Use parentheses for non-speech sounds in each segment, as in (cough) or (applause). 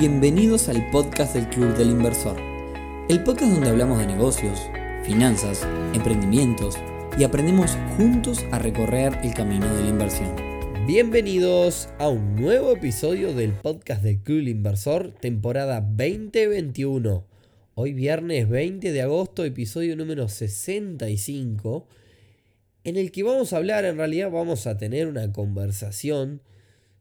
Bienvenidos al podcast del Club del Inversor, el podcast donde hablamos de negocios, finanzas, emprendimientos y aprendemos juntos a recorrer el camino de la inversión. Bienvenidos a un nuevo episodio del podcast del Club del Inversor, temporada 2021. Hoy viernes 20 de agosto, episodio número 65, en el que vamos a hablar, en realidad vamos a tener una conversación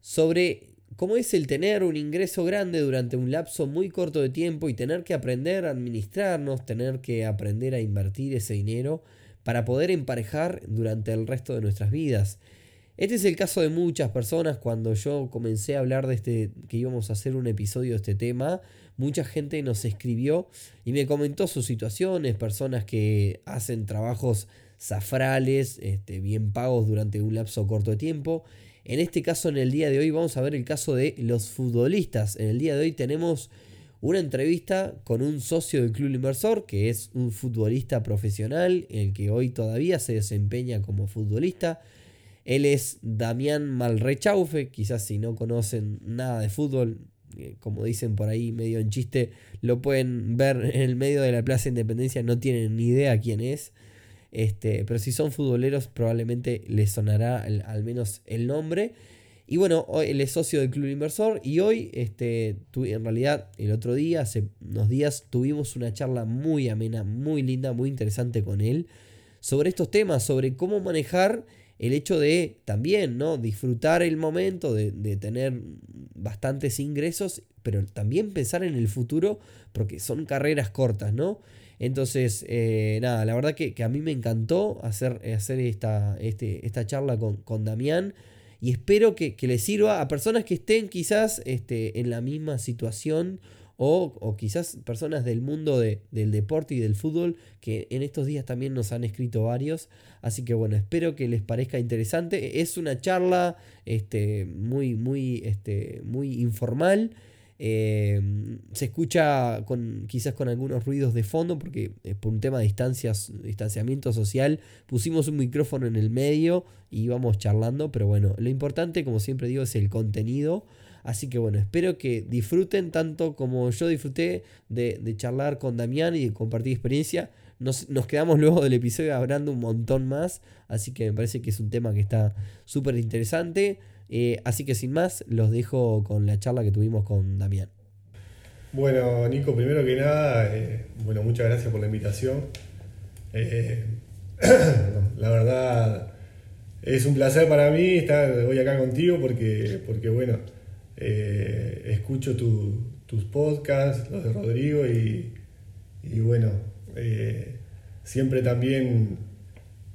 sobre cómo es el tener un ingreso grande durante un lapso muy corto de tiempo y tener que aprender a administrarnos, tener que aprender a invertir ese dinero para poder emparejar durante el resto de nuestras vidas. Este es el caso de muchas personas. Cuando yo comencé a hablar de este, que íbamos a hacer un episodio de este tema, mucha gente nos escribió y me comentó sus situaciones, personas que hacen trabajos zafrales, este, bien pagos durante un lapso corto de tiempo en este caso, en el día de hoy, vamos a ver el caso de los futbolistas. En el día de hoy tenemos una entrevista con un socio del Club Inversor, que es un futbolista profesional, el que hoy todavía se desempeña como futbolista. Él es Damián Malrechaufe, quizás si no conocen nada de fútbol, eh, como dicen por ahí medio en chiste, lo pueden ver en el medio de la Plaza Independencia, no tienen ni idea quién es. Este, pero si son futboleros, probablemente les sonará al menos el nombre. Y bueno, él es socio del Club Inversor y hoy, este, en realidad, el otro día, hace unos días, tuvimos una charla muy amena, muy linda, muy interesante con él sobre estos temas, sobre cómo manejar el hecho de también, ¿no? Disfrutar el momento de, de tener bastantes ingresos, pero también pensar en el futuro, porque son carreras cortas, ¿no? Entonces, eh, nada, la verdad que, a mí me encantó hacer, hacer esta, este, esta charla con, con, Damián y espero que, que les sirva a personas que estén quizás este, en la misma situación o, o quizás personas del mundo de, del deporte y del fútbol que en estos días también nos han escrito varios. Así que bueno, espero que les parezca interesante. Es una charla este, muy, muy, este, muy informal. Eh, se escucha con, quizás con algunos ruidos de fondo porque eh, por un tema de distancias, distanciamiento social pusimos un micrófono en el medio y íbamos charlando, pero bueno, lo importante como siempre digo es el contenido. Así que bueno, espero que disfruten tanto como yo disfruté de, charlar con Damián y de compartir experiencia. Nos, nos, quedamos luego del episodio hablando un montón más, así que me parece que es un tema que está súper interesante. Eh, así que sin más, los dejo con la charla que tuvimos con Damián. Bueno, Nico, primero que nada, eh, bueno, muchas gracias por la invitación. Eh, (coughs) la verdad, es un placer para mí estar hoy acá contigo porque, porque bueno, escucho tus podcasts, los de Rodrigo, y, y bueno, siempre también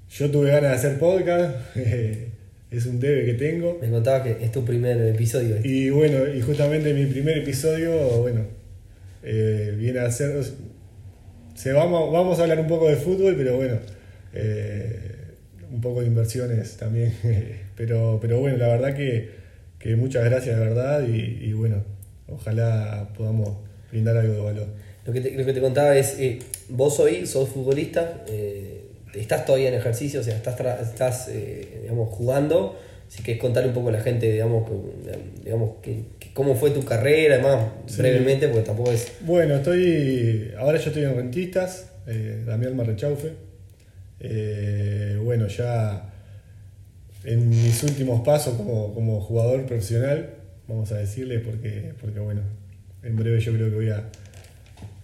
yo tuve ganas de hacer podcast. (laughs) es un debe que tengo. Me contaba que es tu primer episodio. Y bueno, y justamente mi primer episodio, bueno, eh, viene a ser... Se vamos, vamos a hablar un poco de fútbol, pero bueno, eh, un poco de inversiones también. (laughs) pero, pero bueno, la verdad que, que muchas gracias, de verdad, y, bueno, ojalá podamos brindar algo de valor. Lo que te, lo que te contaba es, eh, vos hoy sos futbolista, estás todavía en ejercicio, o sea, estás, estás eh, digamos, jugando. Si querés contar un poco a la gente, digamos, digamos que, cómo fue tu carrera, además, brevemente, porque tampoco es... Bueno, estoy, ahora yo estoy en Rentistas, eh, Damián Marrechaufe. Eh, bueno, ya en mis últimos pasos como, jugador profesional, vamos a decirle, porque, porque bueno, en breve yo creo que voy a,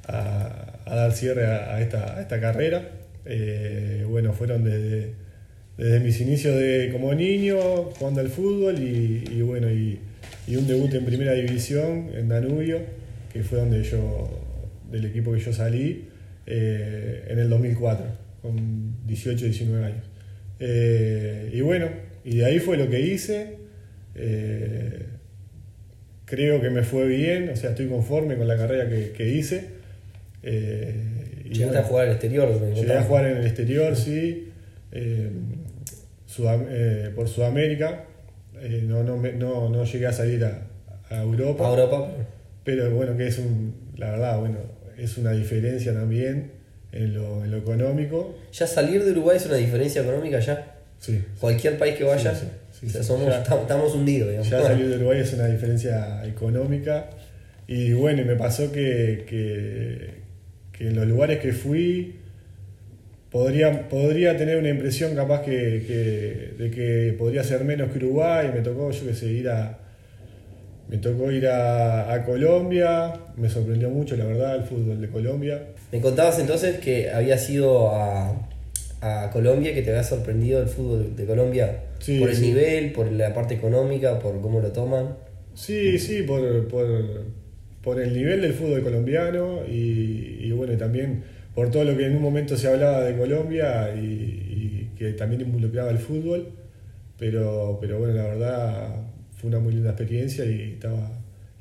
a, dar cierre a, esta, a esta carrera. Eh, bueno, fueron desde, desde, mis inicios de, como niño jugando al fútbol y, bueno, y, un debut en primera división en Danubio, que fue donde yo, del equipo que yo salí, eh, en el 2004, con 18, 19 años. Eh, y bueno, y de ahí fue lo que hice. creo que me fue bien, o sea, estoy conforme con la carrera que, que hice. Llegaste a jugar el exterior. Llegué a jugar en el exterior, sí. Eh, eh, por Sudamérica. Eh, no, no, no, no, llegué a salir a, Europa. A Europa. Pero bueno, que es un, la verdad, bueno, es una diferencia también en lo, en lo económico. ¿Ya salir de Uruguay es una diferencia económica ya? Sí. Cualquier país que vaya, estamos hundidos. Ya salir de (laughs) Uruguay es una diferencia económica Y bueno, y me pasó que, que, que en los lugares que fui podría, podría tener una impresión capaz que, que- de que podría ser menos que Uruguay. Me tocó, yo que sé, ir a. Me tocó ir a, a Colombia, me sorprendió mucho, la verdad, el fútbol de Colombia. Me contabas entonces que habías ido a, a Colombia, que te había sorprendido el fútbol de Colombia Sí, por el sí. nivel, por la parte económica, por cómo lo toman. Sí, sí, por, por, por el nivel del fútbol colombiano y, y bueno, también por todo lo que en un momento se hablaba de Colombia y, y que también involucraba el fútbol. Pero, pero bueno, la verdad fue una muy linda experiencia y estaba,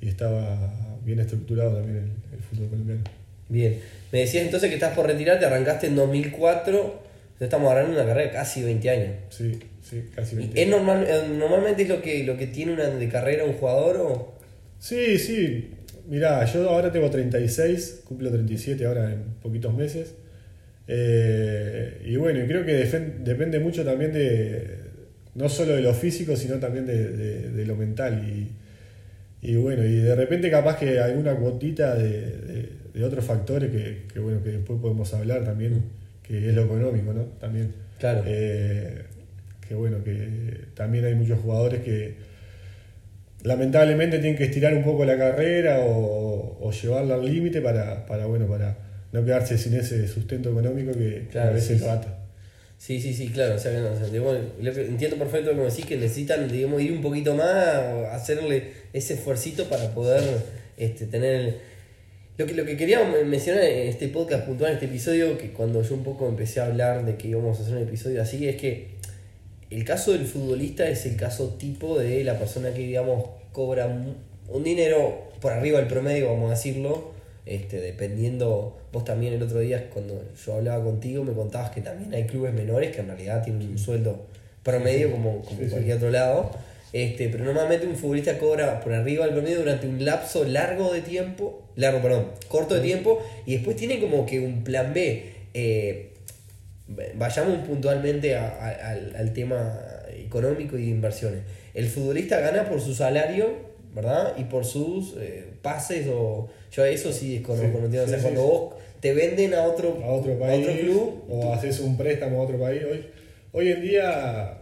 y estaba bien estructurado también el, el fútbol colombiano. Bien. Me decías entonces que estás por retirarte, arrancaste en 2004, entonces estamos hablando de una carrera de casi 20 años. Sí, sí, casi ¿Y 20. ¿Es normal, eh, normalmente es lo que, lo que tiene una de carrera un jugador o...? Sí, sí. Mirá, yo ahora tengo 36, cumplo 37 ahora en poquitos meses. Eh, y bueno, creo que depende mucho también de, no solo de lo físico, sino también de, de- de lo mental. Y, y bueno, y de repente capaz que alguna cuotita de, de- de otros factores que, que, bueno, que después podemos hablar también, que es lo económico, ¿no? También. Claro. Eh, que bueno, que también hay muchos jugadores que lamentablemente tienen que estirar un poco la carrera o, o llevarla al límite para, para, bueno, para no quedarse sin ese sustento económico que, Claro, a veces sí, lo sí. ata. Sí, sí, sí, claro. O sea, no, o entiendo perfecto lo que decís, que necesitan digamos, ir un poquito más, hacerle ese esfuercito para poder este, tener... el- Lo que, lo que quería mencionar en este podcast puntual, en este episodio, que cuando yo un poco empecé a hablar de que íbamos a hacer un episodio así, es que el caso del futbolista es el caso tipo de la persona que, digamos, cobra un- dinero por arriba del promedio, vamos a decirlo, este, dependiendo, vos también el otro día cuando yo hablaba contigo me contabas que también hay clubes menores que en realidad tienen un sueldo promedio como, como Sí, sí. cualquier otro lado, este, pero normalmente un futbolista cobra por arriba del promedio durante un lapso largo de tiempo, largo, perdón, corto de tiempo, y después tiene como que un plan B. eh, vayamos puntualmente a- a- al, al tema económico y de inversiones. El futbolista gana por su salario, ¿verdad? Y por sus eh, pases o... Yo eso sí desconozco, Sí, no entiendo. o sea, sí, cuando vos te venden a otro, a otro país a otro club, o haces un préstamo a otro país. Hoy, hoy en día,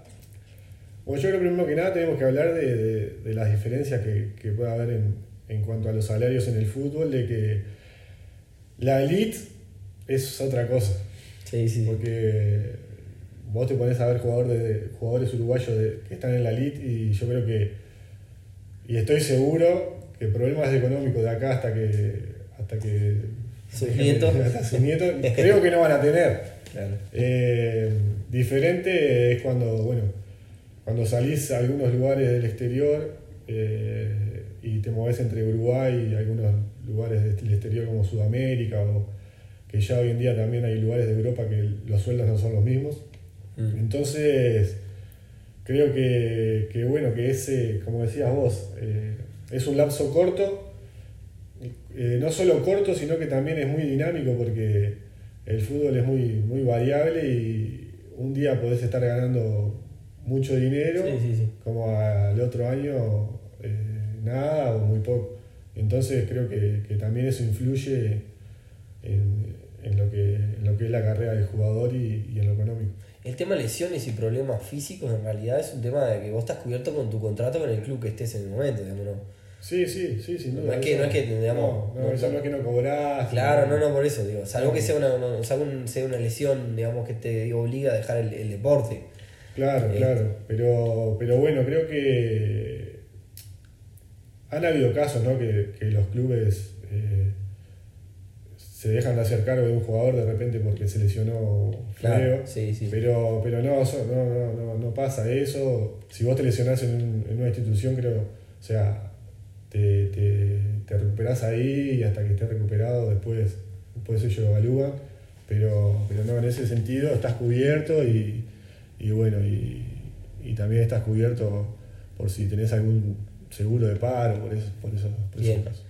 bueno, yo creo primero que nada tenemos que hablar de, de- de las diferencias que, que puede haber en, en cuanto a los salarios en el fútbol, de que la elite es otra cosa. Sí, sí. Porque vos te pones a ver jugador de, jugadores uruguayos de- que están en la elite y yo creo que, y estoy seguro que problemas económicos de acá hasta que, hasta que Sus nietos. hasta sus nietos, (laughs) creo que no van a tener. Claro. Eh, diferente es cuando, bueno, cuando salís a algunos lugares del exterior eh, y te moves entre Uruguay y algunos lugares del exterior como Sudamérica o que ya hoy en día también hay lugares de Europa que los sueldos no son los mismos. Mm. Entonces, creo que, que, bueno, que ese, como decías vos, eh, es un lapso corto, eh, no solo corto, sino que también es muy dinámico porque el fútbol es muy, muy variable y un día podés estar ganando mucho dinero, Sí, sí, sí. como al otro año eh, nada o muy poco. Entonces creo que, que también eso influye en, en lo que, en lo que es la carrera del jugador y, y en lo económico. El tema de lesiones y problemas físicos en realidad es un tema de que vos estás cubierto con tu contrato con el club que estés en el momento, digamos, ¿no? Sí, sí, sí, sin No es que- no es que, digamos, No, no, no- eso no es que no cobrás. Claro, no, no, por eso, digo, salvo que sea una, no, salvo un- sea una lesión, digamos, que te digo, obliga a dejar el, el deporte. Claro, Eh. claro. Pero, pero bueno, creo que han habido casos, ¿no? Que, que los clubes eh, se dejan de hacer cargo de un jugador de repente porque se lesionó feo. Claro, sí, sí. Pero, pero no, no, no, no, no pasa eso. Si vos te lesionás en, un- en una institución, creo, o sea, te, te, te recuperás ahí y hasta que estés recuperado después, después ellos evalúan. Pero, pero no, en ese sentido estás cubierto y, y bueno, y, y también estás cubierto por si tenés algún seguro de paro, por, eso, por, eso, por esos casos.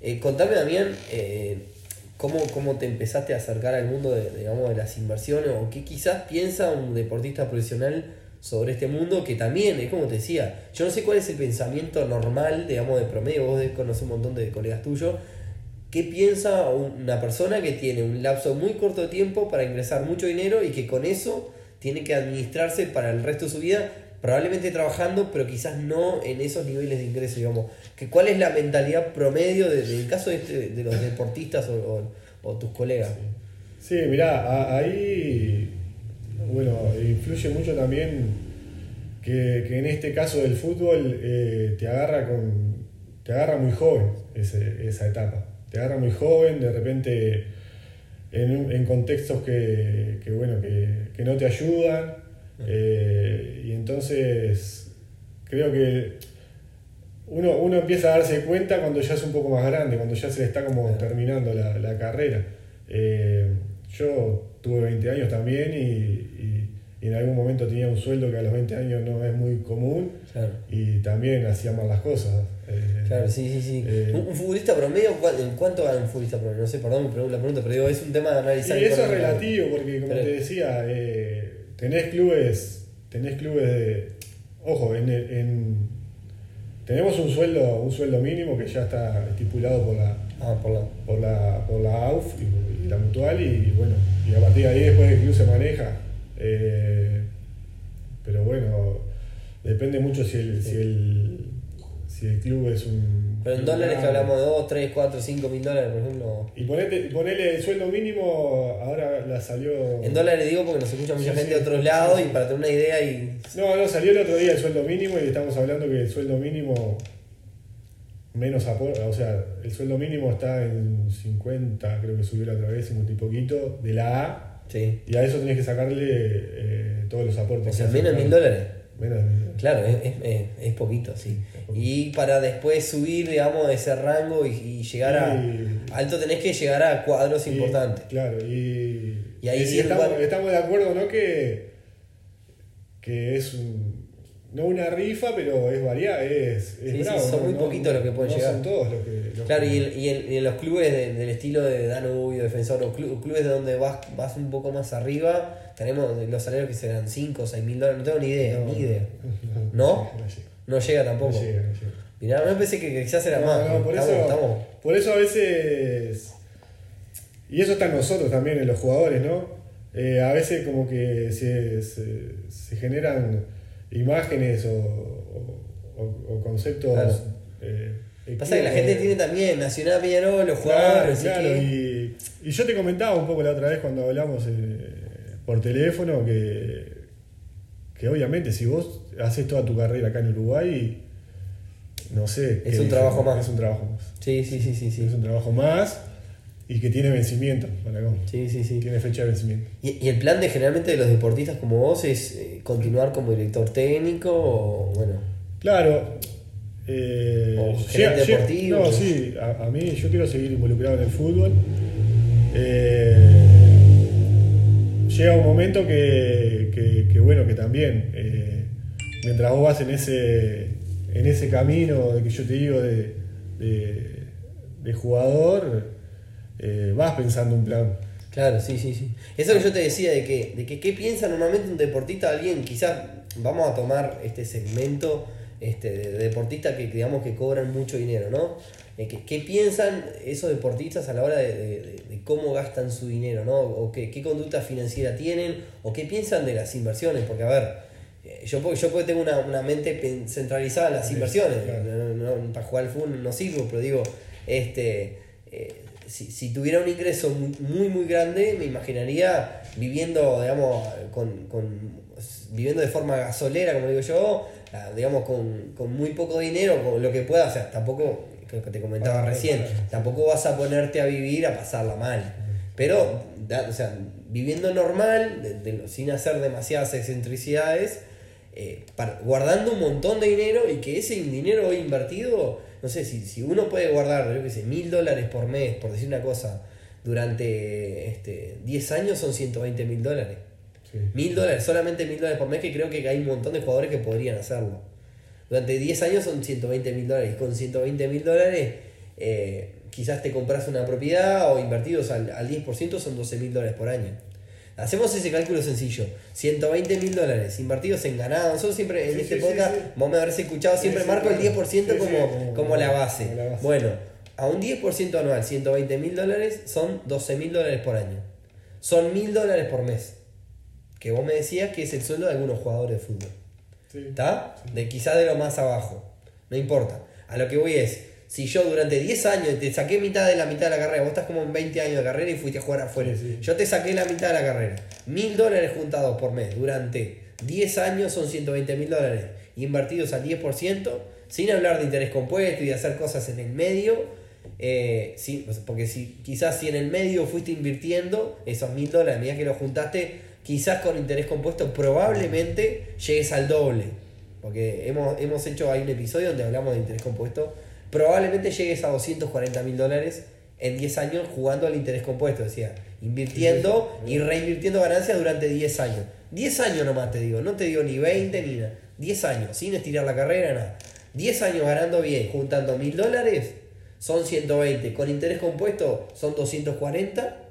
Eh, contame, Damián, eh, ¿cómo, ¿cómo te empezaste a acercar al mundo de, digamos, de las inversiones o qué quizás piensa un deportista profesional sobre este mundo que también, es como te decía, yo no sé cuál es el pensamiento normal, digamos, de promedio, vos conoces un montón de colegas tuyos, ¿qué piensa una persona que tiene un lapso muy corto de tiempo para ingresar mucho dinero y que con eso tiene que administrarse para el resto de su vida, probablemente trabajando, pero quizás no en esos niveles de ingreso, digamos? Que, ¿Cuál es la mentalidad promedio del caso de, este, de los deportistas o, tus colegas? Sí, mirá, ahí bueno, influye mucho también que, en este caso del fútbol eh, te agarra con te agarra muy joven esa etapa. Te agarra muy joven, de repente en, contextos que, bueno, que, no te ayudan. Eh, y entonces creo que uno, uno, empieza a darse cuenta cuando ya es un poco más grande, cuando ya se le está como terminando la, carrera. Eh, yo tuve 20 años también y, en algún momento tenía un sueldo que a los 20 años no es muy común y también hacía mal las cosas. Eh, claro, sí, sí, sí. Eh, un, futbolista promedio, ¿en cuánto gana un futbolista promedio? No sé, perdón la pregunta, pero digo, es un tema de analizar. Y eso es relativo, porque como te decía, tenés clubes, tenés clubes de. Ojo, en, en, tenemos un sueldo, un sueldo mínimo que ya está estipulado por la, ah, por la, por la, por la AUF y, la mutual, y bueno, y a partir de ahí después el club se maneja. Eh, pero bueno, depende mucho si el, si el, si el club es un. Pero en dólares que hablamos de 2, 3, 4, 5 mil dólares, por ejemplo. Y ponele el sueldo mínimo, ahora la salió. En dólares digo porque nos escucha mucha gente de otros lados y para tener una idea. y No, no, salió el otro día el sueldo mínimo y estamos hablando que el sueldo mínimo menos aporte, o sea, el sueldo mínimo está en 50, creo que subió la otra vez, 50 y poquito, de la A y a eso tenés que sacarle eh, todos los aportes. O sea, menos mil dólares. Menos de mil dólares. Claro, es, es, poquito, sí. Y para después subir, digamos, ese rango y, llegar a. Alto tenés que llegar a cuadros importantes. Claro, y. Y ahí sí estamos, estamos de acuerdo, ¿no? Que, que es un no una rifa, pero es variable, es, es sí, son muy poquitos los que pueden llegar. Son todos los que. claro, Y, y, en, los clubes del estilo de Danubio, Defensor, o clubes de donde vas, vas un poco más arriba, tenemos los salarios que serán 5 o 6 mil dólares, no tengo ni idea, ni idea. (laughs) ¿No? No, llega tampoco. No llega, no llega. Mirá, me pensé que quizás era más. No, por, eso, por eso a veces. Y eso está en nosotros también, en los jugadores, ¿no? Eh, a veces como que se, se, se generan imágenes o, conceptos. Eh, Pasa que la gente tiene también Nacional Peñarol, los jugadores. Claro, y, y, yo te comentaba un poco la otra vez cuando hablamos eh, por teléfono que, que obviamente si vos haces toda tu carrera acá en Uruguay, no sé. Es un trabajo más. Es un trabajo más. Sí, sí, sí, sí, sí. Es un trabajo más y que tiene vencimiento, Sí, sí, sí. Tiene fecha de vencimiento. ¿Y, el plan de generalmente de los deportistas como vos es eh, continuar como director técnico o bueno? Claro. Eh, o gerente deportivo. no, sí, a, mí yo quiero seguir involucrado en el fútbol. Eh, llega un momento que, que, bueno, que también, mientras vos vas en ese, en ese camino de que yo te digo de, de jugador, eh, vas pensando un plan. Claro, sí, sí, sí. Eso que yo te decía de que, de que qué piensa normalmente un deportista, alguien, quizás vamos a tomar este segmento este, de, deportistas que digamos que cobran mucho dinero, ¿no? Eh, ¿qué, piensan esos deportistas a la hora de, cómo gastan su dinero, ¿no? O qué, qué, conducta financiera tienen, o qué piensan de las inversiones, porque a ver, eh, yo, yo tengo una, una mente centralizada en las inversiones, para jugar al fútbol no sirvo, pero digo, este si, tuviera un ingreso muy, muy grande, me imaginaría viviendo, digamos, con, viviendo de forma gasolera, como digo yo, digamos, con, muy poco dinero, con lo que pueda, o sea, tampoco, que te comentaba ah, recién, tampoco vas a ponerte a vivir a pasarla mal. Pero, o sea, viviendo normal, sin hacer demasiadas excentricidades, eh, guardando un montón de dinero y que ese dinero invertido no sé, si, si uno puede guardar, yo qué sé, mil dólares por mes, por decir una cosa, durante este, 10 años son 120 mil dólares. Mil dólares, solamente mil dólares por mes, que creo que hay un montón de jugadores que podrían hacerlo. Durante 10 años son 120 mil dólares. Y con 120 mil dólares, eh, quizás te compras una propiedad o invertidos al, al 10% son 12 mil dólares por año. Hacemos ese cálculo sencillo. 120 mil dólares invertidos en ganado. Nosotros siempre en Sí, este sí, podcast, sí. vos me habrás escuchado, siempre marco el claro. 10% Sí, sí, como, como- la base. como la base. Bueno, a un 10% anual, 120 mil dólares, son 12 mil dólares por año. Son mil dólares por mes. Que vos me decías que es el sueldo de algunos jugadores de fútbol. ¿Está? De quizás de lo más abajo. No importa. A lo que voy es, si yo durante 10 años te saqué mitad de la mitad de la carrera, vos estás como en 20 años de carrera y fuiste a jugar afuera. Sí, sí. Yo te saqué la mitad de la carrera. Mil dólares juntados por mes durante 10 años son 120 mil dólares. Invertidos al 10%, sin hablar de interés compuesto y de hacer cosas en el medio. eh, sí, porque si quizás si en el medio fuiste invirtiendo esos mil dólares, a medida que lo juntaste, quizás con interés compuesto probablemente llegues al doble. Porque hemos, hemos hecho, hay un episodio donde hablamos de interés compuesto. Probablemente llegues a 240 mil dólares en 10 años jugando al interés compuesto. Decía, invirtiendo y reinvirtiendo ganancias durante 10 años. 10 años nomás te digo, no te digo ni 20 ni nada. 10 años, sin estirar la carrera, nada. 10 años ganando bien, juntando mil dólares, son 120. Con interés compuesto son 240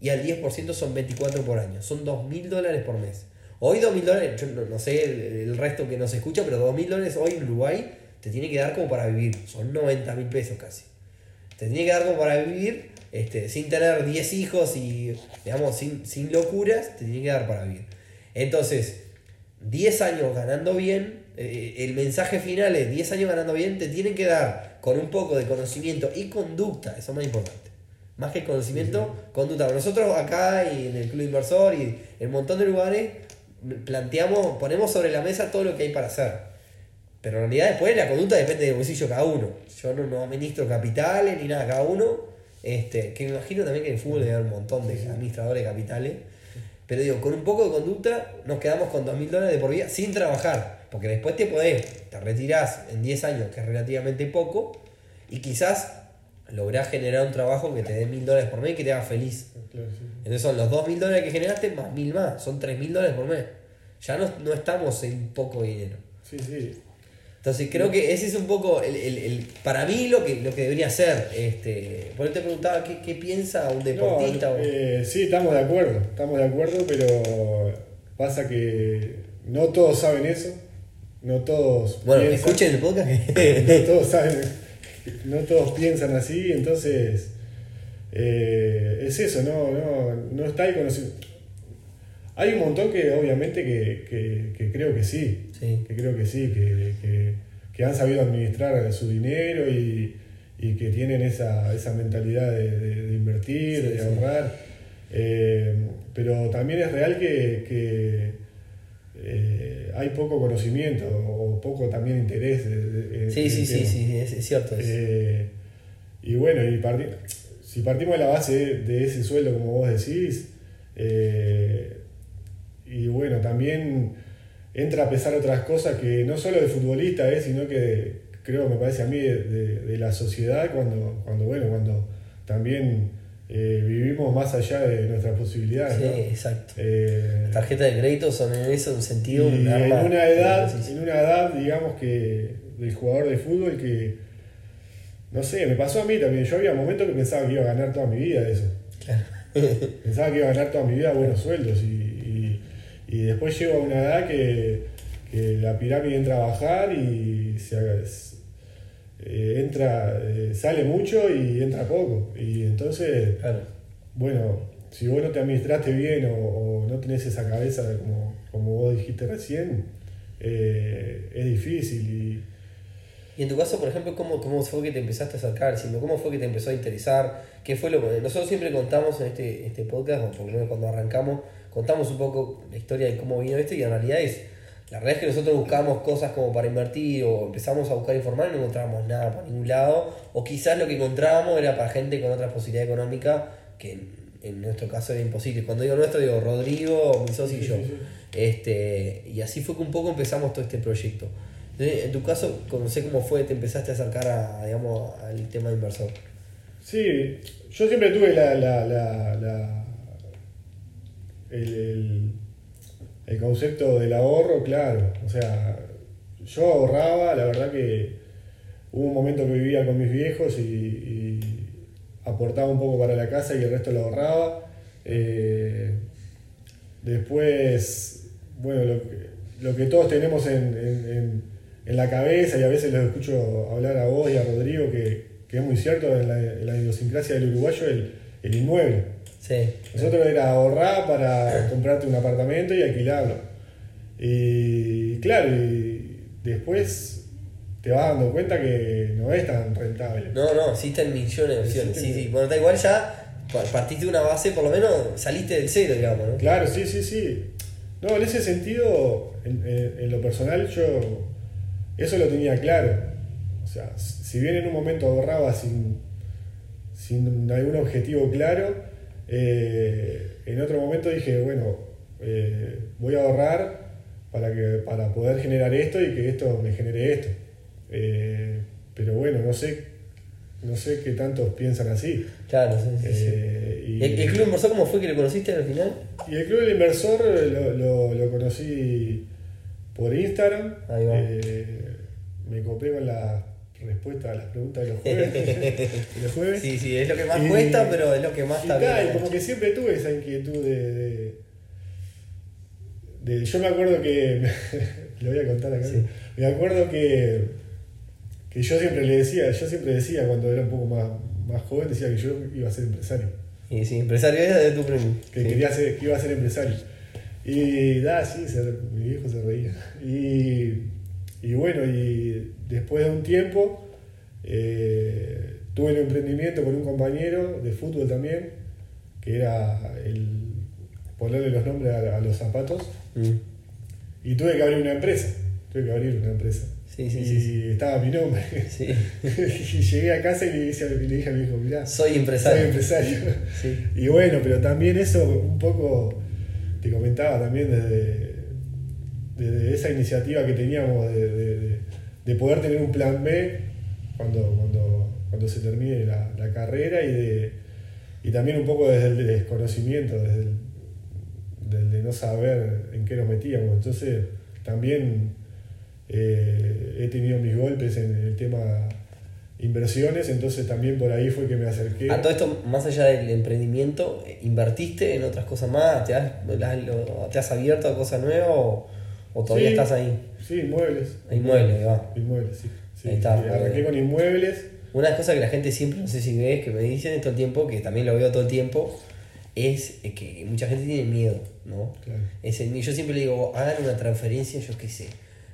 y al 10% son 24 por año. Son 2.000 dólares por mes. Hoy 2.000 dólares, yo no, no sé el, el resto que nos escucha, pero 2.000 dólares hoy en Uruguay te tiene que dar como para vivir. Son 90 mil pesos casi. Te tiene que dar como para vivir este, sin tener 10 hijos y, digamos, sin, sin locuras, te tiene que dar para vivir. Entonces, 10 años ganando bien, eh, el mensaje final es 10 años ganando bien, te tienen que dar con un poco de conocimiento y conducta, eso es más importante. Más que conocimiento, conducta. Nosotros acá y en el Club Inversor y en un montón de lugares planteamos, ponemos sobre la mesa todo lo que hay para hacer. Pero en realidad después la conducta depende del bolsillo de cada uno. Yo no, no administro capitales ni nada, cada uno. Este, que me imagino también que en el fútbol debe haber un montón de administradores de capitales. Pero digo, con un poco de conducta nos quedamos con 2.000 dólares de por vida sin trabajar. Porque después te podés, te retirás en 10 años, que es relativamente poco, y quizás lográs generar un trabajo que te dé 1.000 dólares por mes y que te haga feliz. Entonces son los 2.000 dólares que generaste más 1.000 más, son 3.000 dólares por mes. Ya no, no estamos en poco dinero. Sí, sí. Entonces creo que ese es un poco el, el- el- para mí lo que, lo que debería ser. Este, por eso te preguntaba qué, qué piensa un deportista. No, o- eh, sí, estamos de acuerdo, estamos de acuerdo, pero pasa que no todos saben eso, no todos bueno, piensan, escuchen el podcast. (laughs) no todos saben, no todos piensan así, entonces eh, es eso, no, no, no está ahí conocido. Hay un montón que obviamente que, que- que creo que sí, Sí. que creo que sí, que, que- que han sabido administrar su dinero y, y que tienen esa, esa mentalidad de, de- de invertir, Sí, de ahorrar. Eh, pero también es real que, que, eh, hay poco conocimiento o poco también interés. en sí, el sí, sí, sí, es, es cierto. eso. Eh, y bueno, y parti- si partimos de la base de, ese sueldo, como vos decís, y bueno, también entra a pesar otras cosas que no solo de futbolista, eh, sino que creo, me parece a mí, de, de- de la sociedad, cuando, cuando, bueno, cuando también eh, vivimos más allá de nuestras posibilidades. Sí, ¿no? exacto. Eh, Las tarjetas de crédito son en eso un sentido. un en arma una edad, en una edad, digamos que del jugador de fútbol que no sé, me pasó a mí también. Yo había momentos que pensaba que iba a ganar toda mi vida de eso. Claro. Pensaba que iba a ganar toda mi vida buenos sueldos y, y- y después llego a una edad que, que la pirámide entra a bajar y se eh, entra, eh, sale mucho y entra poco. Y entonces Claro. bueno, si vos no te administraste bien o, o no tenés esa cabeza como, como vos dijiste recién, eh, es difícil. Y en tu caso, por ejemplo, ¿cómo, ¿cómo fue que te empezaste a acercar? Decime, ¿Cómo fue que te empezó a interesar? ¿Qué fue lo que nosotros siempre contamos en este, este podcast, o por lo menos cuando arrancamos, contamos un poco la historia de cómo vino esto y en realidad es, la realidad es que nosotros buscamos cosas como para invertir o empezamos a buscar informar y no encontrábamos nada por ningún lado, o quizás lo que encontrábamos era para gente con otra posibilidad económica que en, en nuestro caso era imposible. Cuando digo nuestro, digo Rodrigo, mi socio y yo. Este, y así fue que un poco empezamos todo este proyecto. Entonces, En tu caso, conocí cómo fue, te empezaste a acercar a, digamos, al tema de inversor. Sí, yo siempre tuve la, la, la, la- el, el- concepto del ahorro, claro. O sea, yo ahorraba, la verdad que hubo un momento que vivía con mis viejos y, aportaba un poco para la casa y el resto lo ahorraba. Eh, Después, bueno, lo que, lo que todos tenemos en, en- en- la cabeza, y a veces los escucho hablar a vos y a Rodrigo, que, que es muy cierto en la, la idiosincrasia del uruguayo, el, el inmueble. Sí. Nosotros era ahorrar para comprarte un apartamento y alquilarlo. Y claro, y después te vas dando cuenta que no es tan rentable. No, no, existen millones de opciones. Sí, sí. Bueno, da igual ya pa- partiste de una base, por lo menos saliste del cero, digamos, ¿no? Claro, sí, sí, sí. No, en ese sentido, en, en- en lo personal, yo eso lo tenía claro. O sea, si bien en un momento ahorraba sin, sin algún objetivo claro, eh, en otro momento dije, bueno, eh, voy a ahorrar para, que, para poder generar esto y que esto me genere esto. Eh, pero bueno, no sé, no sé qué tantos piensan así. Claro, sí, sí. y- ¿El, el club inversor cómo fue que lo conociste al final? y el Club del Inversor lo, lo- lo conocí por Instagram. Ahí va. Me copé con la respuesta a las preguntas de los jueves. (laughs) de los jueves. Sí, sí, es lo que más Y- cuesta, pero es lo que más y tal, bien. como que siempre tuve esa inquietud de. de- de- yo me acuerdo que. (laughs) lo voy a contar acá. Sí. Me acuerdo que. que yo siempre le decía, yo siempre decía cuando era un poco más, más joven, decía que yo iba a ser empresario. Y sí, empresario era de tu premio. que Sí. quería ser, que iba a ser empresario. Y da, sí, se mi viejo se reía. Y, y bueno, y después de un tiempo eh, tuve un emprendimiento con un compañero de fútbol también, que era el ponerle los nombres a, a los zapatos. Mm. Y tuve que abrir una empresa. Tuve que abrir una empresa. Sí, sí, y sí, estaba mi nombre. (laughs) Y llegué a casa y le dije, le dije a mi hijo, mirá, Soy empresario. soy empresario. Y bueno, pero también eso un poco te comentaba también desde, desde esa iniciativa que teníamos de, de- de- de poder tener un plan B cuando, cuando, cuando se termine la, la carrera y, de, y también un poco desde el desconocimiento, desde el, del de no saber en qué nos metíamos. Entonces también eh, he tenido mis golpes en el tema inversiones, entonces también por ahí fue que me acerqué. A todo esto, más allá del emprendimiento, ¿invertiste en otras cosas más? ¿Te has, te has abierto a cosas nuevas o todavía Sí, estás ahí? Sí, inmuebles. Inmuebles, va. Inmuebles, sí. sí. Ahí está, Arranqué con inmuebles. Una de las cosas que la gente siempre, no sé si ves, que me dicen todo el tiempo, que también lo veo todo el tiempo, es eh, que mucha gente tiene miedo, ¿no? Claro. Es el. Yo siempre le digo, hagan una transferencia, yo qué sé,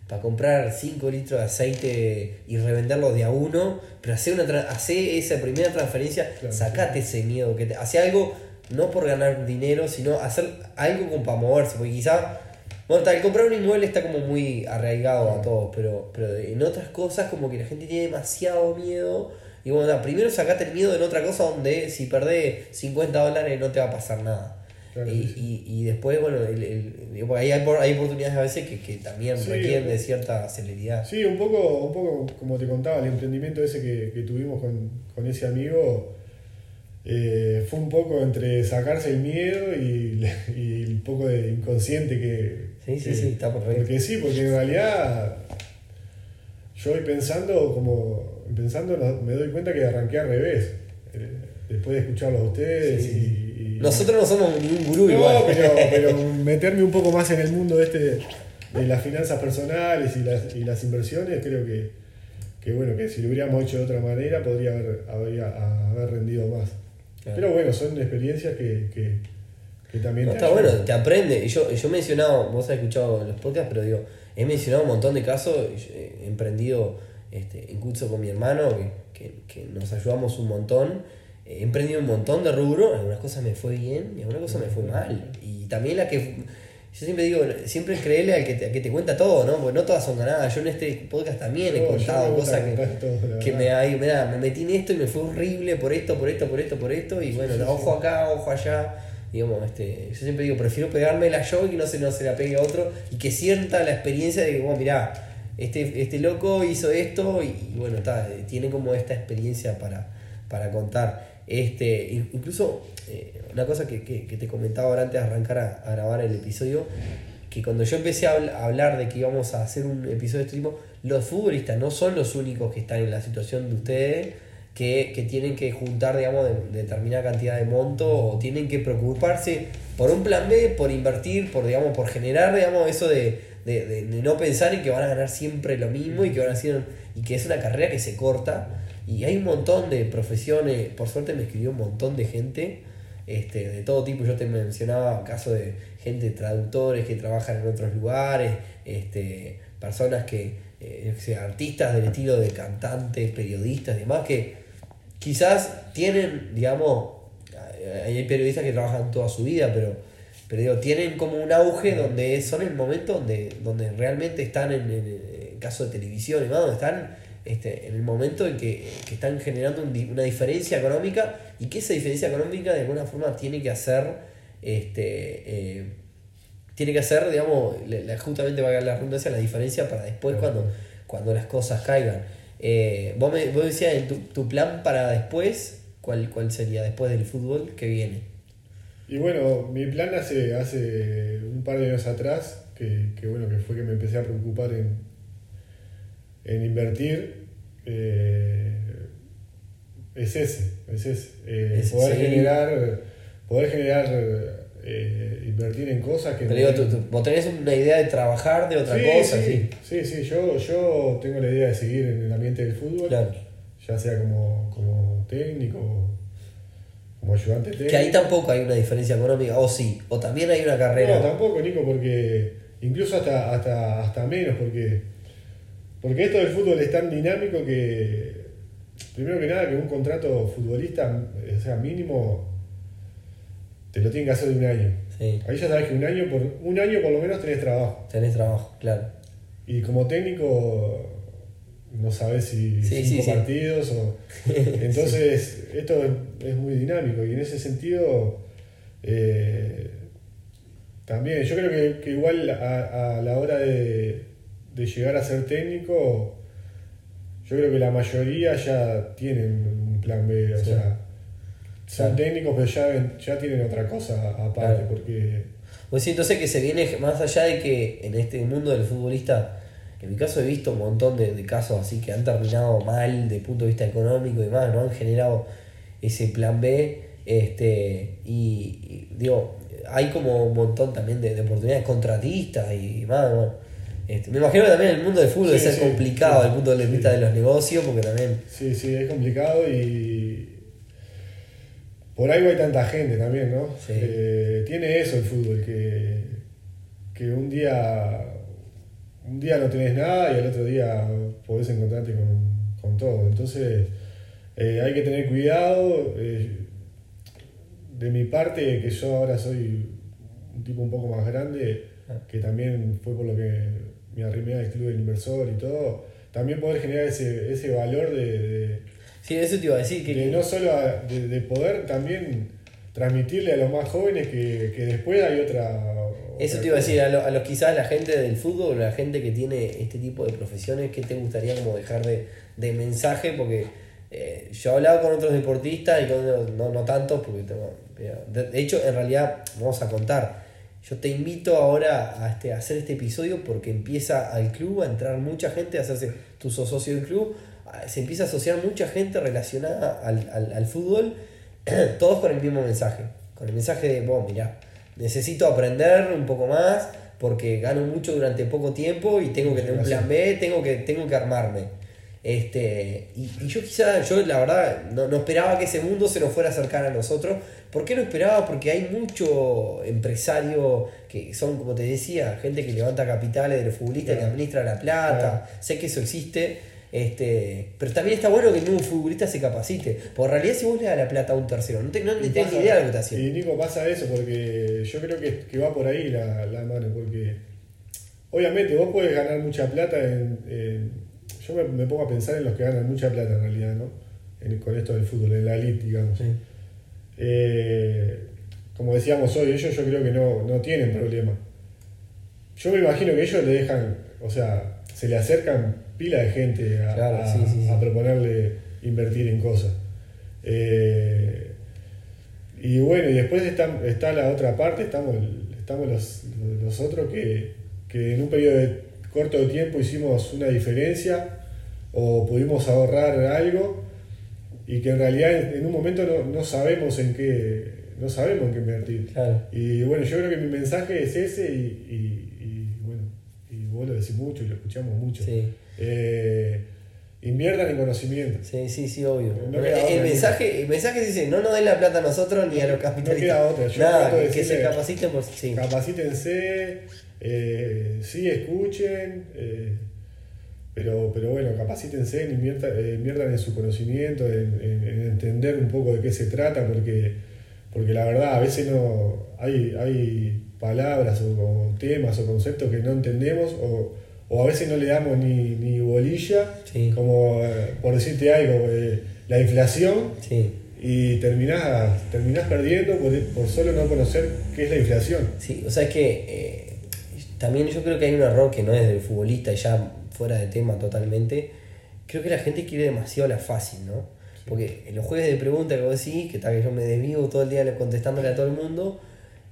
para comprar 5 litros de aceite y revenderlo de a uno, pero hacer una hacer esa primera transferencia, Claro, sacate ese miedo, que te, hace algo no por ganar dinero, sino hacer algo como para moverse, porque quizá, bueno, tal, comprar un inmueble está como muy arraigado a todos, pero, pero en otras cosas como que la gente tiene demasiado miedo. Y bueno, primero sacate el miedo en otra cosa donde si perdés 50 dólares no te va a pasar nada. Claro, y, sí, y, y después, bueno, el, el- hay, hay oportunidades a veces que, que también Sí, requieren de cierta celeridad. Sí, un poco, un poco como te contaba, el emprendimiento ese que, que tuvimos con, con ese amigo eh, fue un poco entre sacarse el miedo y, (laughs) y un poco de inconsciente que. Sí, sí, que- sí, está perfecto. Porque sí, porque en realidad yo voy pensando, como pensando, me doy cuenta que arranqué al revés. eh, después de escucharlos a ustedes Sí, y- y Nosotros no somos ningún gurú No, igual. pero, (laughs) pero meterme un poco más en el mundo este de las finanzas personales y las, y las inversiones, creo que, que bueno, que si lo hubiéramos hecho de otra manera podría haber, habría- haber rendido más. Claro. Pero bueno, son experiencias que, que, que también No, te está bueno, te aprende. Y Yo, yo he mencionado, vos has escuchado en los podcasts, pero digo, he mencionado un montón de casos. He emprendido este, en curso con mi hermano, que, que- que nos ayudamos un montón. He emprendido un montón de rubros. Algunas cosas me fue bien y algunas cosas me fue mal. Y también la que. Yo siempre digo, siempre creerle al que te, al que te cuenta todo, ¿no? Porque no todas son ganadas. Yo en este podcast también he contado cosas que, todo, que me, ay, mirá, me metí en esto y me fue horrible por esto, por esto, por esto, por esto. Y bueno, sí, ojo acá, ojo allá. Digamos, este, yo siempre digo, prefiero pegármela yo y que no se, no se la pegue a otro y que sienta la experiencia de que, bueno, mirá, este, este loco hizo esto y, bueno, está, tiene como esta experiencia para, para contar. Este, in- incluso, eh, una cosa que, que- que te comentaba ahora antes de arrancar a, a grabar el episodio, que cuando yo empecé a hablar de que íbamos a hacer un episodio de este tipo, los futbolistas no son los únicos que están en la situación de ustedes que, que tienen que juntar, digamos, de, determinada cantidad de monto o tienen que preocuparse por un plan B, por invertir, por, digamos, por generar, digamos, eso de, de, de- no pensar en que van a ganar siempre lo mismo y que van a hacer, y que es una carrera que se corta. Y hay un montón de profesiones, por suerte me escribió un montón de gente este, de todo tipo. Yo te mencionaba casos de gente, traductores que trabajan en otros lugares, este, personas que, eh, artistas del estilo de cantantes, periodistas y demás, que quizás tienen, digamos, hay periodistas que trabajan toda su vida, pero, pero digo, tienen como un auge donde son el momento donde, donde realmente están en, en caso de televisión y demás, donde están este, en el momento en que, que están generando una diferencia económica y que esa diferencia económica de alguna forma tiene que hacer, este, eh, tiene que hacer, digamos, justamente valga la redundancia, la diferencia para después cuando, cuando las cosas caigan. Eh, vos, me, vos decías, tu, tu plan para después, ¿cuál, ¿cuál sería después del fútbol que viene? Y bueno, mi plan hace, hace un par de años atrás, que, que bueno, que fue que me empecé a preocupar en, en invertir, eh, es ese, es ese. Eh, Es poder generar, poder generar, eh, invertir en cosas que... Pero digo, tú, tú- vos tenés una idea de trabajar de otra sí, cosa, sí, sí. sí, yo, yo tengo la idea de seguir en el ambiente del fútbol, Claro. ya sea como, como técnico, como ayudante técnico. Que ahí tampoco hay una diferencia económica, o sí, o también hay una carrera. No, tampoco, Nico, porque incluso hasta, hasta, hasta menos, porque, porque esto del fútbol es tan dinámico que, primero que nada, que un contrato futbolista, o sea, mínimo, te lo tienen que hacer de un año. Sí, Ahí ya sabes que un año, por, un año por lo menos tenés trabajo. tenés trabajo, claro. Y como técnico, no sabes si Sí, cinco sí, partidos o. (laughs) Entonces, esto es, es muy dinámico y en ese sentido. eh, también, yo creo que, que igual a, a la hora de, de llegar a ser técnico, yo creo que la mayoría ya tienen un plan B, o sea, son técnicos, pero ya, ya tienen otra cosa aparte, Claro. porque Pues sí, entonces que se viene más allá de que en este mundo del futbolista, en mi caso he visto un montón de, de casos así que han terminado mal de punto de vista económico y demás, no han generado ese plan B, este, y, y, digo, hay como un montón también de, de oportunidades contratistas y demás, bueno, este, me imagino que también el mundo del fútbol debe ser sí, complicado sí, el punto de vista de los negocios, porque también, Sí, sí, es complicado y por algo hay tanta gente también, ¿no? Sí. Eh, tiene eso el fútbol, que, que un día un día no tenés nada y al otro día podés encontrarte con, con todo. Entonces eh, hay que tener cuidado. eh, de mi parte, que yo ahora soy un tipo un poco más grande, que también fue por lo que me arrimé al club del inversor y todo, también poder generar ese, ese valor de, de- sí, eso te iba a decir, que, de no solo a- de, de poder también transmitirle a los más jóvenes que, que después hay otra... Eso otra te iba a decir, a, lo- a los quizás la gente del fútbol, la gente que tiene este tipo de profesiones, ¿qué te gustaría como dejar de, de mensaje? Porque eh, yo he hablado con otros deportistas y con otros- no, no tantos, porque tengo- de, de hecho, en realidad, vamos a contar. Yo te invito ahora a, este, a hacer este episodio porque empieza al club a entrar mucha gente, a hacerse tu sos socio del club, se empieza a asociar mucha gente relacionada al, al, al fútbol, (clears throat) todos con el mismo mensaje, con el mensaje de, vos, mirá, necesito aprender un poco más porque gano mucho durante poco tiempo y tengo que tener un plan B, tengo que, tengo que armarme. Este, y, y yo quizá, yo la verdad, no, no esperaba que ese mundo se nos fuera a acercar a nosotros. ¿Por qué no esperaba? Porque hay mucho empresario que son, como te decía, gente que levanta capitales de los futbolistas, que administra la plata. Sé que eso existe. Este, pero también está bueno que mismo futbolista se capacite. Por realidad, si vos le das la plata a un tercero, no, te, no tenés ni idea de lo que está haciendo. Y Nico, pasa eso porque yo creo que, que va por ahí la, la mano, porque obviamente vos podés ganar mucha plata en... en- yo me, me pongo a pensar en los que ganan mucha plata en realidad, ¿no? En- con esto del fútbol, en la elite, digamos. Sí. Eh, como decíamos hoy, ellos yo creo que no, no tienen problema. Yo me imagino que ellos le dejan, o sea, se le acercan pila de gente a, Claro, a- sí, sí, sí. a proponerle invertir en cosas. Eh, y bueno, y después está, está la otra parte, estamos, estamos los, los otros que, que en un periodo de- corto de tiempo hicimos una diferencia o pudimos ahorrar algo y que en realidad en, un momento no, no sabemos en qué no sabemos en qué invertir. Claro. Y bueno, yo creo que mi mensaje es ese y, y- y, bueno, y vos lo decís mucho y lo escuchamos mucho. Sí. Eh, inviertan en conocimiento. Sí, sí, sí, obvio. No el, mensaje, el mensaje dice, no nos den la plata a nosotros ni a los capitalistas. queda otra, yo Nada, que, se capaciten por sí. Capacítense, eh, sí escuchen, eh, pero, pero bueno, capacítense, inviertan, eh, inviertan en su conocimiento, en, en- en entender un poco de qué se trata, porque, porque la verdad a veces no hay, hay palabras o, o temas o conceptos que no entendemos o, o a veces no le damos ni, ni bolilla, Sí. como eh, por decirte algo, eh, la inflación Sí. y terminás, terminás perdiendo por, por solo no conocer qué es la inflación. Sí, o sea, es que eh, también yo creo que hay un error que no es del futbolista y ya fuera de tema totalmente. Creo que la gente quiere demasiado la fácil, ¿no? Porque en los jueves de preguntas que vos decís, que tal que yo me desvío todo el día contestándole a todo el mundo,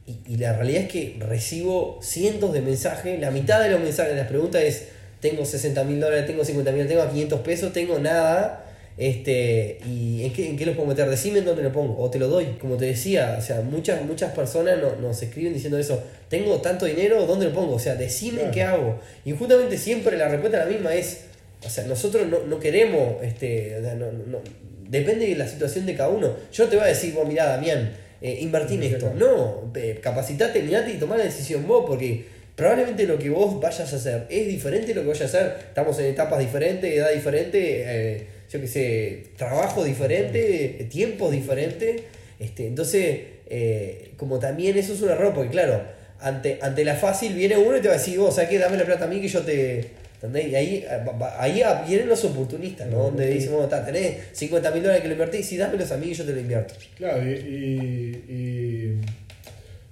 y, y la realidad es que recibo cientos de mensajes, la mitad de los mensajes, de las preguntas es, tengo 60 mil dólares, tengo 50 mil, tengo 500 pesos, tengo nada, este, y ¿en qué, en qué lo puedo meter? Decime en dónde lo pongo, o te lo doy, como te decía, o sea, muchas, muchas personas no- nos escriben diciendo eso, tengo tanto dinero, ¿dónde lo pongo? O sea, decime Claro. qué hago. Y justamente siempre la respuesta es la misma, es, o sea, nosotros no, no queremos, este, no, no- depende de la situación de cada uno. Yo te voy a decir, vos mirá, Damián, eh, invertí en esto. No, eh, capacitate, mirate y tomá la decisión vos, porque probablemente lo que vos vayas a hacer es diferente de lo que vayas a hacer. Estamos en etapas diferentes, edad diferente, eh, yo qué sé, trabajo diferente, tiempos diferentes. Este, entonces, eh, como también eso es un error, porque claro, ante, ante la fácil viene uno y te va a decir, vos, ¿sabes qué? Dame la plata a mí que yo te... ¿Entendés? Y ahí, eh, ahí vienen los oportunistas, ¿no? Donde dicen, bueno, está, tenés 50 mil dólares que lo invertís, sí, dámelos a mí y yo te lo invierto. Claro, y, y- y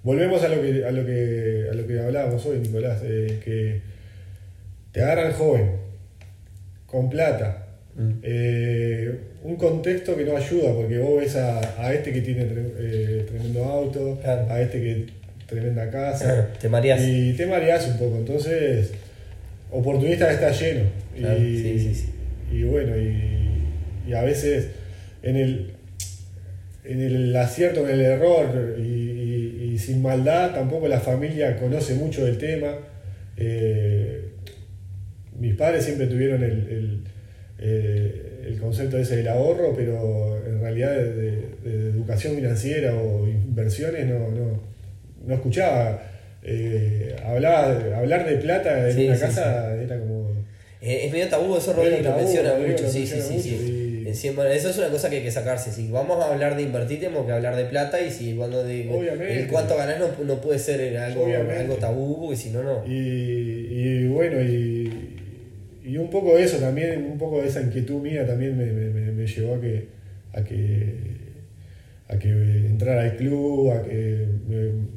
volvemos a lo que a lo que a lo que hablábamos hoy, Nicolás, eh, que te agarran joven, con plata, Mm. eh, un contexto que no ayuda, porque vos ves a, a este que tiene eh, tremendo auto, Claro. a este que tremenda casa, (laughs) Te mareás. y te mareás un poco, entonces oportunistas está lleno. Claro, y, sí, sí, sí. y bueno, y, y a veces en el, en el acierto, en el error y, sin maldad, tampoco la familia conoce mucho del tema. Eh, mis padres siempre tuvieron el, el, eh, el concepto ese del ahorro, pero en realidad de, de- de educación financiera o inversiones no, no, no escuchaba. Eh, hablaba, hablar de plata en Sí, una sí, casa era como... Eh, es medio tabú, eso Rodrigo Medio lo menciona mucho, sí, sí, sí, sí. sí, bueno, eso es una cosa que hay que sacarse. Si vamos a hablar de invertir, tenemos que hablar de plata y si cuando de, el cuánto ganás no, no puede ser algo, Obviamente. algo tabú, porque si no, no. Y, y bueno, y, y un poco de eso también, un poco de esa inquietud mía también me, me- me- me llevó a que, a que a que entrara al club, a que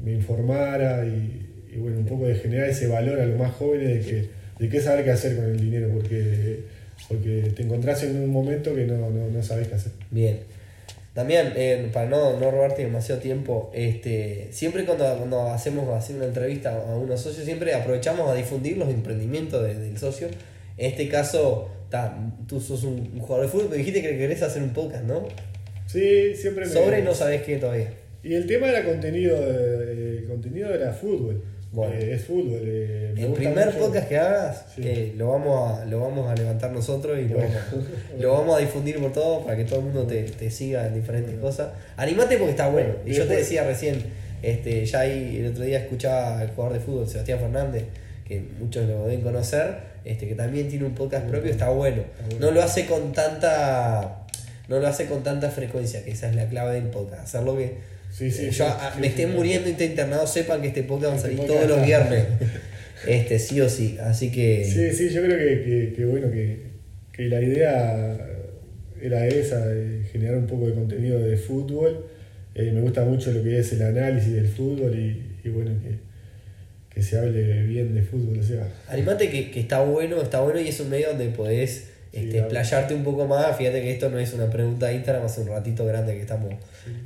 me, informara y, bueno, un poco de generar ese valor a los más jóvenes de que, de qué saber qué hacer con el dinero, porque, porque te encontrás en un momento que no, no, no sabés qué hacer. Bien. Damián, eh, para no, no robarte demasiado tiempo, este, siempre cuando, cuando hacemos así una entrevista a unos socios, siempre aprovechamos a difundir los emprendimientos de- del socio. En este caso, ta, tú sos un, un jugador de fútbol, me dijiste que querés hacer un podcast, ¿no? Sí, siempre me... Sobre no sabés qué todavía. Y el tema era contenido, de- el contenido era fútbol. Bueno. Eh, es fútbol. eh, El primer mucho. podcast que hagas, Sí. lo vamos a, lo vamos a levantar nosotros y lo, Bueno. vamos, a, (laughs) lo vamos a difundir por todo para que todo el mundo te, te siga en diferentes cosas. Animate porque está bueno. Y yo te decía recién, este, ya ahí el otro día escuchaba al jugador de fútbol, Sebastián Fernández, que muchos lo deben conocer, este, que también tiene un podcast propio, está bueno. No lo hace con tanta. No lo hace con tanta frecuencia, que esa es la clave del podcast. Hacerlo que Sí, sí, eh, sí, yo a- sí, me esté muriendo y esté internado, sepan que este podcast va a Este salir todos los viernes. (laughs) Este, sí o sí. Así que. Sí, sí, yo creo que, que- que bueno, que, que la idea era esa, de generar un poco de contenido de fútbol. Eh, me gusta mucho lo que es el análisis del fútbol y, y bueno, que, que se hable bien de fútbol. O sea, Animate que, que está bueno, está bueno y es un medio donde podés este, claro. explayarte un poco más. Fíjate que esto no es una pregunta de Instagram, hace un ratito grande que estamos,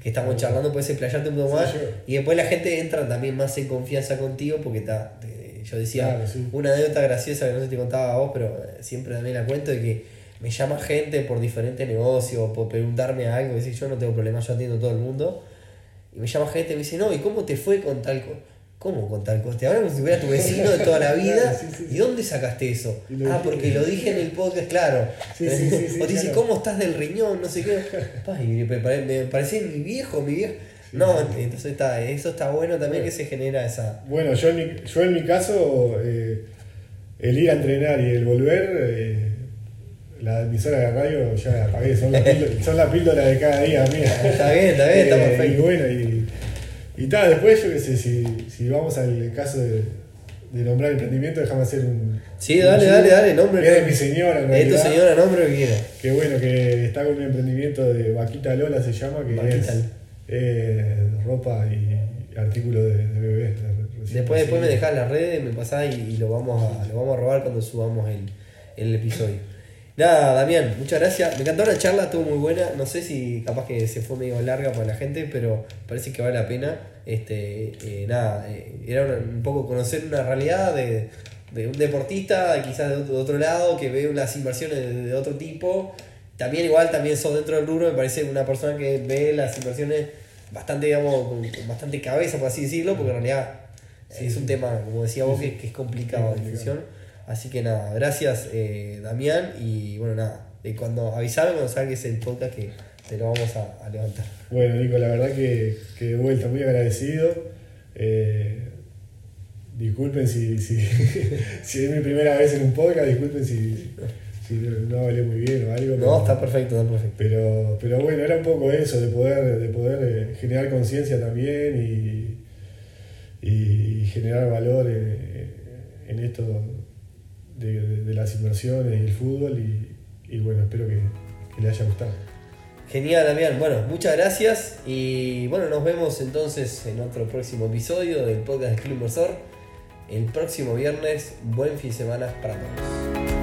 que estamos charlando, puedes explayarte un poco Sí, más. Y después la gente entra también más en confianza contigo porque está. yo decía Claro, sí. una anécdota graciosa que no sé si te contaba a vos, pero eh, siempre también la cuento de que me llama gente por diferentes negocios, por preguntarme algo, decir, yo no tengo problema, yo atiendo a todo el mundo. Y me llama gente y me dice, no, ¿y cómo te fue con tal cosa? ¿Cómo con tal cosa? Te hablan como si fuera tu vecino de toda la (laughs) vida. Claro, sí, sí, sí. ¿Y dónde sacaste eso? Lo Ah, porque lo dije en el podcast, claro. Sí, sí, sí, sí, o te dice, claro. ¿cómo estás del riñón? No sé qué. (laughs) Pa, y me, pare- me parecía mi viejo, mi viejo. No, entonces está, eso está bueno también Bueno. que se genera esa. Bueno, yo en mi, yo en mi caso, eh, el ir a entrenar y el volver, eh, la emisora de radio ya la apagué, son la píldora, son la píldora de cada día mía. (laughs) Está bien, está bien, está Eh, perfecto. Y bueno, y, y tal, después yo qué sé, si, si vamos al caso de, de nombrar emprendimiento, déjame hacer un. Sí, dale, un- dale, dale, nombre. Es de mi señora, en Es tu señora, nombre que quiera. Que bueno, que está con un emprendimiento de Vaquita Lola, se llama, que Vaquita es eh, ropa y artículos de, de bebés. Después, después me dejás las redes, me pasás y, y lo, vamos a, lo vamos a robar cuando subamos el, el episodio. Nada, Damián, muchas gracias. Me encantó la charla, estuvo muy buena. No sé si capaz que se fue medio larga para la gente, pero parece que vale la pena. Este, eh, nada, eh, era un poco conocer una realidad de, de un deportista, quizás de otro, de otro lado, que ve unas inversiones de, de otro tipo. También igual, también sos dentro del rubro, me parece una persona que ve las inversiones bastante, digamos, con, con bastante cabeza, por así decirlo, porque en realidad Sí, es un tema, como decía vos, que, que es complicado de difusión. Así que nada, gracias eh, Damián y bueno, nada, eh, cuando avisame cuando salgas el podcast que te lo vamos a, a levantar. Bueno, Nico, la verdad que, que de vuelta muy agradecido. Eh, disculpen si, si, (laughs) si es mi primera vez en un podcast, disculpen si, si no hablé muy bien o algo. No, pero- está perfecto, está perfecto. Pero, pero bueno, era un poco eso, de poder, de poder eh, generar conciencia también y, y generar valor eh, en esto de, de- de las inversiones y el fútbol y, bueno, espero que, que le haya gustado. Genial, Damián. Bueno, muchas gracias y bueno, nos vemos entonces en otro próximo episodio del podcast del Club Inversor. El próximo viernes, buen fin de semana para todos.